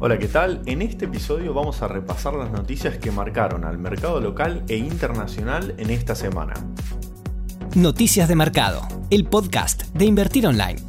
Hola, ¿qué tal? En este episodio vamos a repasar las noticias que marcaron al mercado local e internacional en esta semana. Noticias de Mercado, el podcast de Invertir Online.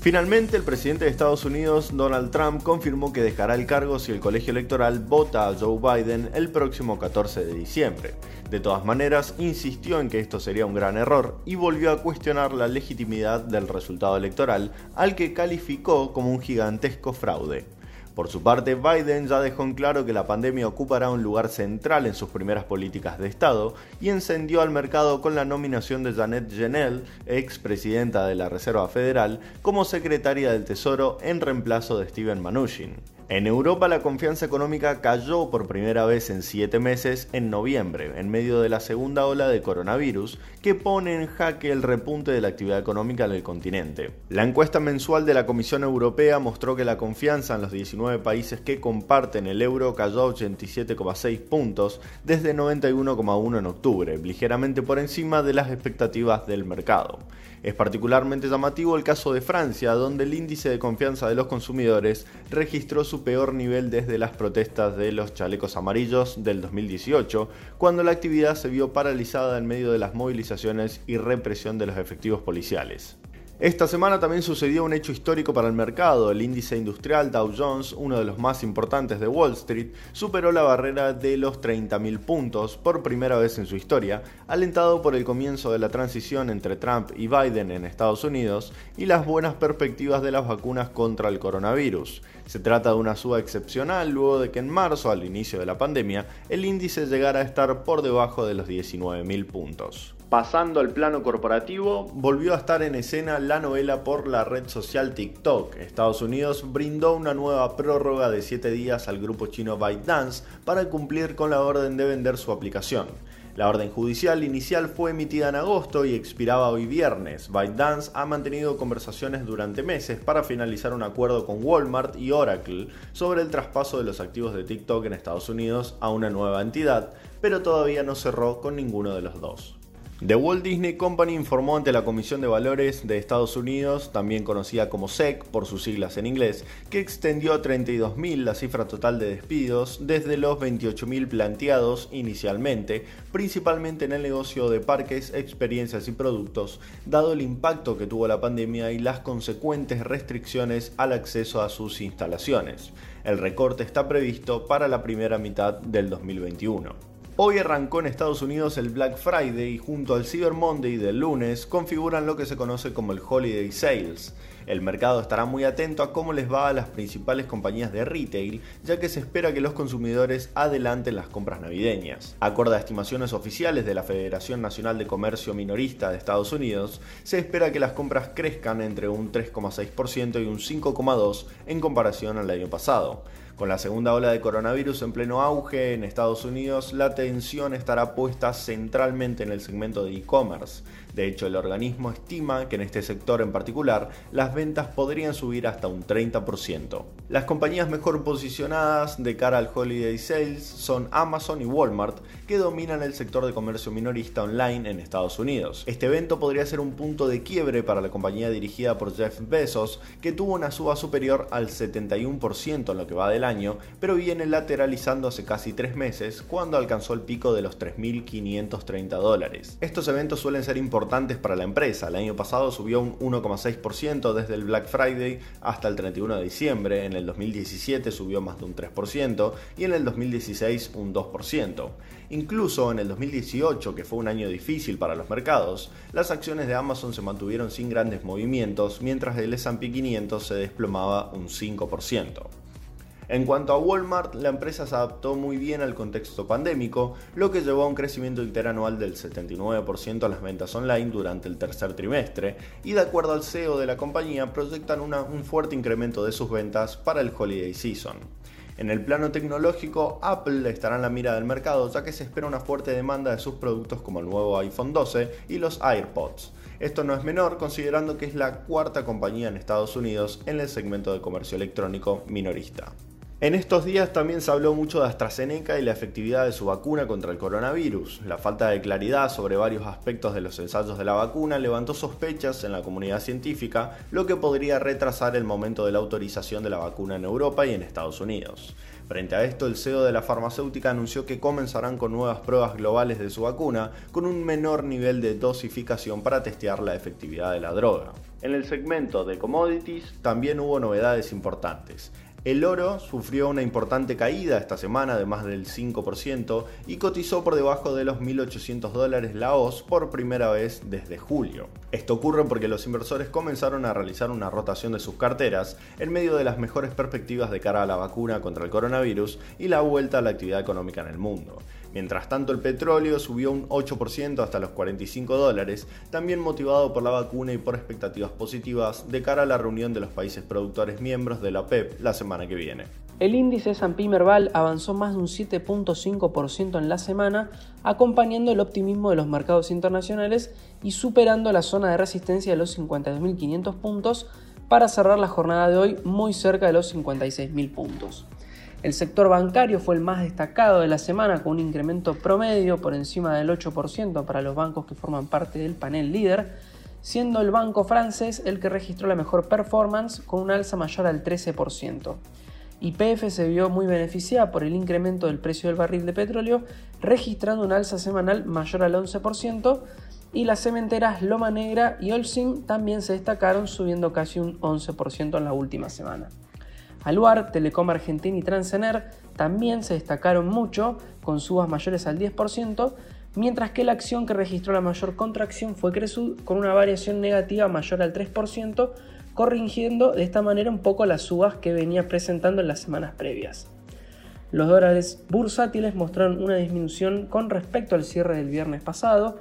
Finalmente, el presidente de Estados Unidos, Donald Trump, confirmó que dejará el cargo si el colegio electoral vota a Joe Biden el próximo 14 de diciembre. De todas maneras, insistió en que esto sería un gran error y volvió a cuestionar la legitimidad del resultado electoral, al que calificó como un gigantesco fraude. Por su parte, Biden ya dejó en claro que la pandemia ocupará un lugar central en sus primeras políticas de Estado y encendió al mercado con la nominación de Janet ex presidenta de la Reserva Federal, como secretaria del Tesoro en reemplazo de Steven Mnuchin. En Europa la confianza económica cayó por primera vez en siete meses en noviembre, en medio de la segunda ola de coronavirus, que pone en jaque el repunte de la actividad económica en el continente. La encuesta mensual de la Comisión Europea mostró que la confianza en los 19 países que comparten el euro cayó a 87,6 puntos desde 91,1 en octubre, ligeramente por encima de las expectativas del mercado. Es particularmente llamativo el caso de Francia, donde el índice de confianza de los consumidores registró su peor nivel desde las protestas de los chalecos amarillos del 2018, cuando la actividad se vio paralizada en medio de las movilizaciones y represión de los efectivos policiales. Esta semana también sucedió un hecho histórico para el mercado. El índice industrial Dow Jones, uno de los más importantes de Wall Street, superó la barrera de los 30.000 puntos por primera vez en su historia, alentado por el comienzo de la transición entre Trump y Biden en Estados Unidos y las buenas perspectivas de las vacunas contra el coronavirus. Se trata de una suba excepcional luego de que en marzo, al inicio de la pandemia, el índice llegara a estar por debajo de los 19.000 puntos. Pasando al plano corporativo, volvió a estar en escena la novela por la red social TikTok. Estados Unidos brindó una nueva prórroga de 7 días al grupo chino ByteDance para cumplir con la orden de vender su aplicación. La orden judicial inicial fue emitida en agosto y expiraba hoy viernes. ByteDance ha mantenido conversaciones durante meses para finalizar un acuerdo con Walmart y Oracle sobre el traspaso de los activos de TikTok en Estados Unidos a una nueva entidad, pero todavía no cerró con ninguno de los dos. The Walt Disney Company informó ante la Comisión de Valores de Estados Unidos, también conocida como SEC por sus siglas en inglés, que extendió a 32.000 la cifra total de despidos desde los 28.000 planteados inicialmente, principalmente en el negocio de parques, experiencias y productos, dado el impacto que tuvo la pandemia y las consecuentes restricciones al acceso a sus instalaciones. El recorte está previsto para la primera mitad del 2021. Hoy arrancó en Estados Unidos el Black Friday y junto al Cyber Monday del lunes configuran lo que se conoce como el Holiday Sales. El mercado estará muy atento a cómo les va a las principales compañías de retail, ya que se espera que los consumidores adelanten las compras navideñas. Acorde a estimaciones oficiales de la Federación Nacional de Comercio Minorista de Estados Unidos, se espera que las compras crezcan entre un 3,6% y un 5,2% en comparación al año pasado. Con la segunda ola de coronavirus en pleno auge en Estados Unidos, la atención estará puesta centralmente en el segmento de e-commerce. De hecho, el organismo estima que en este sector en particular las ventas podrían subir hasta un 30%. Las compañías mejor posicionadas de cara al Holiday Sales son Amazon y Walmart, que dominan el sector de comercio minorista online en Estados Unidos. Este evento podría ser un punto de quiebre para la compañía dirigida por Jeff Bezos, que tuvo una suba superior al 71% en lo que va del año, pero viene lateralizando hace casi tres meses cuando alcanzó el pico de los 3.530 dólares. Estos eventos suelen ser importantes para la empresa. El año pasado subió un 1,6% desde el Black Friday hasta el 31 de diciembre, en el 2017 subió más de un 3% y en el 2016 un 2%. Incluso en el 2018, que fue un año difícil para los mercados, las acciones de Amazon se mantuvieron sin grandes movimientos, mientras el S&P 500 se desplomaba un 5%. En cuanto a Walmart, la empresa se adaptó muy bien al contexto pandémico, lo que llevó a un crecimiento interanual del 79% a las ventas online durante el tercer trimestre, y de acuerdo al CEO de la compañía, proyectan un fuerte incremento de sus ventas para el holiday season. En el plano tecnológico, Apple estará en la mira del mercado ya que se espera una fuerte demanda de sus productos como el nuevo iPhone 12 y los AirPods. Esto no es menor considerando que es la cuarta compañía en Estados Unidos en el segmento de comercio electrónico minorista. En estos días también se habló mucho de AstraZeneca y la efectividad de su vacuna contra el coronavirus. La falta de claridad sobre varios aspectos de los ensayos de la vacuna levantó sospechas en la comunidad científica, lo que podría retrasar el momento de la autorización de la vacuna en Europa y en Estados Unidos. Frente a esto, el CEO de la farmacéutica anunció que comenzarán con nuevas pruebas globales de su vacuna con un menor nivel de dosificación para testear la efectividad de la droga. En el segmento de commodities también hubo novedades importantes. El oro sufrió una importante caída esta semana de más del 5% y cotizó por debajo de los 1.800 dólares la OZ por primera vez desde julio. Esto ocurre porque los inversores comenzaron a realizar una rotación de sus carteras en medio de las mejores perspectivas de cara a la vacuna contra el coronavirus y la vuelta a la actividad económica en el mundo. Mientras tanto, el petróleo subió un 8% hasta los 45 dólares, también motivado por la vacuna y por expectativas positivas de cara a la reunión de los países productores miembros de la OPEP la semana que viene. El índice S&P Merval avanzó más de un 7.5% en la semana, acompañando el optimismo de los mercados internacionales y superando la zona de resistencia de los 52.500 puntos para cerrar la jornada de hoy muy cerca de los 56.000 puntos. El sector bancario fue el más destacado de la semana con un incremento promedio por encima del 8% para los bancos que forman parte del panel líder, siendo el banco francés el que registró la mejor performance con un alza mayor al 13%. YPF se vio muy beneficiada por el incremento del precio del barril de petróleo, registrando un alza semanal mayor al 11%, y las cementeras Loma Negra y Olsin también se destacaron subiendo casi un 11% en la última semana. Aluar, Telecom Argentina y Transener también se destacaron mucho, con subas mayores al 10%, mientras que la acción que registró la mayor contracción fue Cresud, con una variación negativa mayor al 3%, corrigiendo de esta manera un poco las subas que venía presentando en las semanas previas. Los dólares bursátiles mostraron una disminución con respecto al cierre del viernes pasado,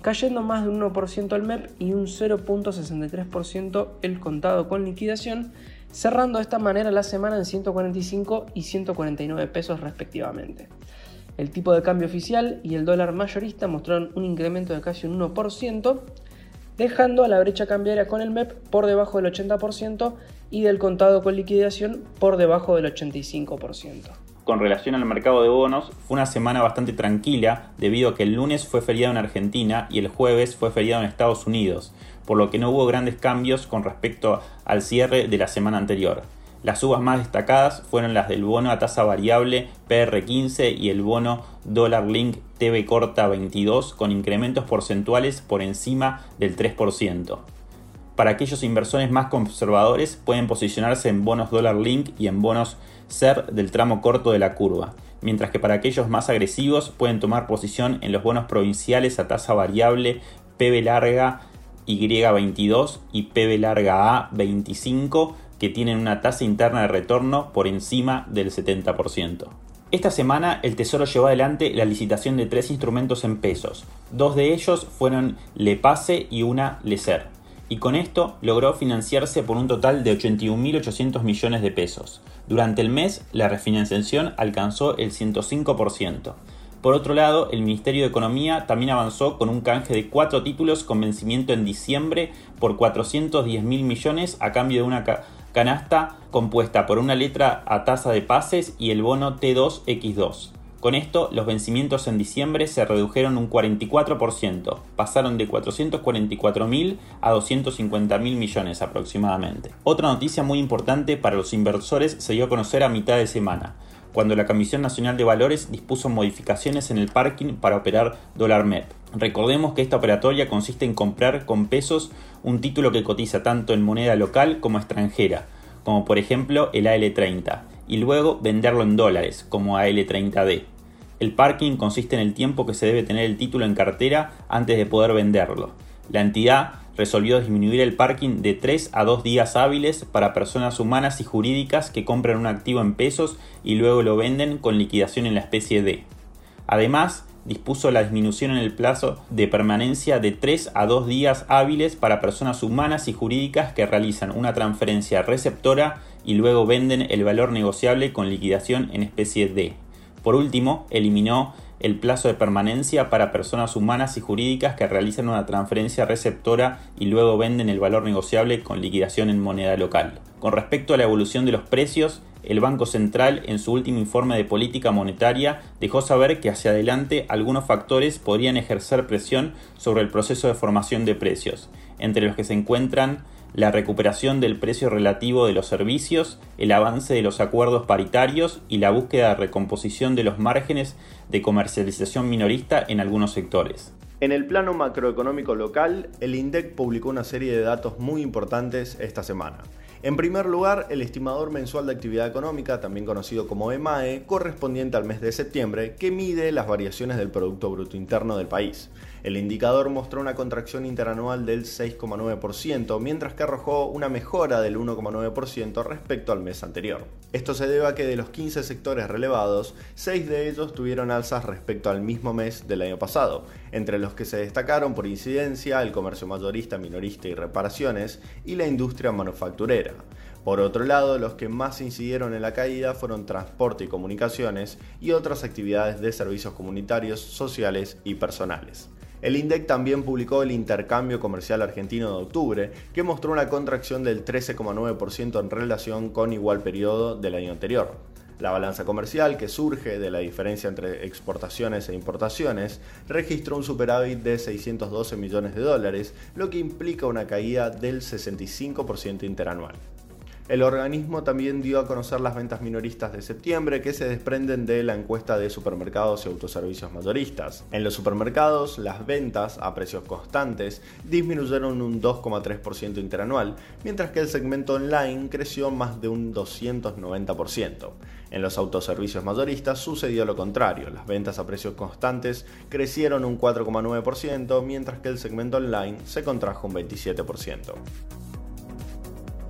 cayendo más de un 1% el MEP y un 0.63% el contado con liquidación, cerrando de esta manera la semana en 145 y 149 pesos respectivamente. El tipo de cambio oficial y el dólar mayorista mostraron un incremento de casi un 1%, dejando a la brecha cambiaria con el MEP por debajo del 80% y del contado con liquidación por debajo del 85%. Con relación al mercado de bonos, fue una semana bastante tranquila debido a que el lunes fue feriado en Argentina y el jueves fue feriado en Estados Unidos, por lo que no hubo grandes cambios con respecto al cierre de la semana anterior. Las subas más destacadas fueron las del bono a tasa variable PR15 y el bono Dollar Link TV Corta 22 con incrementos porcentuales por encima del 3%. Para aquellos inversores más conservadores pueden posicionarse en bonos Dollar Link y en bonos SER del tramo corto de la curva, mientras que para aquellos más agresivos pueden tomar posición en los bonos provinciales a tasa variable PB larga y22 y PB larga A25 que tienen una tasa interna de retorno por encima del 70%. Esta semana el Tesoro llevó adelante la licitación de tres instrumentos en pesos. Dos de ellos fueron LePase y una LeSer. Y con esto logró financiarse por un total de 81.800 millones de pesos. Durante el mes la refinanciación alcanzó el 105%. Por otro lado, el Ministerio de Economía también avanzó con un canje de cuatro títulos con vencimiento en diciembre por 410 mil millones a cambio de una canasta compuesta por una letra a tasa de pases y el bono T2X2. Con esto, los vencimientos en diciembre se redujeron un 44%, pasaron de 444 mil a 250 mil millones aproximadamente. Otra noticia muy importante para los inversores se dio a conocer a mitad de semana cuando la Comisión Nacional de Valores dispuso modificaciones en el parking para operar dólar MEP. Recordemos que esta operatoria consiste en comprar con pesos un título que cotiza tanto en moneda local como extranjera, como por ejemplo el AL30, y luego venderlo en dólares, como AL30D. El parking consiste en el tiempo que se debe tener el título en cartera antes de poder venderlo. La entidad resolvió disminuir el parking de 3 a 2 días hábiles para personas humanas y jurídicas que compran un activo en pesos y luego lo venden con liquidación en la especie D. Además, dispuso la disminución en el plazo de permanencia de 3 a 2 días hábiles para personas humanas y jurídicas que realizan una transferencia receptora y luego venden el valor negociable con liquidación en especie D. Por último, eliminó el plazo de permanencia para personas humanas y jurídicas que realizan una transferencia receptora y luego venden el valor negociable con liquidación en moneda local. Con respecto a la evolución de los precios, el Banco Central en su último informe de política monetaria dejó saber que hacia adelante algunos factores podrían ejercer presión sobre el proceso de formación de precios, entre los que se encuentran la recuperación del precio relativo de los servicios, el avance de los acuerdos paritarios y la búsqueda de recomposición de los márgenes de comercialización minorista en algunos sectores. En el plano macroeconómico local, el INDEC publicó una serie de datos muy importantes esta semana. En primer lugar, el estimador mensual de actividad económica, también conocido como EMAE, correspondiente al mes de septiembre, que mide las variaciones del Producto Bruto Interno del país. El indicador mostró una contracción interanual del 6,9%, mientras que arrojó una mejora del 1,9% respecto al mes anterior. Esto se debe a que de los 15 sectores relevados, 6 de ellos tuvieron alzas respecto al mismo mes del año pasado, entre los que se destacaron por incidencia el comercio mayorista, minorista y reparaciones y la industria manufacturera. Por otro lado, los que más incidieron en la caída fueron transporte y comunicaciones y otras actividades de servicios comunitarios, sociales y personales. El INDEC también publicó el intercambio comercial argentino de octubre, que mostró una contracción del 13,9% en relación con igual periodo del año anterior. La balanza comercial, que surge de la diferencia entre exportaciones e importaciones, registró un superávit de 612 millones de dólares, lo que implica una caída del 65% interanual. El organismo también dio a conocer las ventas minoristas de septiembre que se desprenden de la encuesta de supermercados y autoservicios mayoristas. En los supermercados, las ventas a precios constantes disminuyeron un 2,3% interanual, mientras que el segmento online creció más de un 290%. En los autoservicios mayoristas sucedió lo contrario, las ventas a precios constantes crecieron un 4,9%, mientras que el segmento online se contrajo un 27%.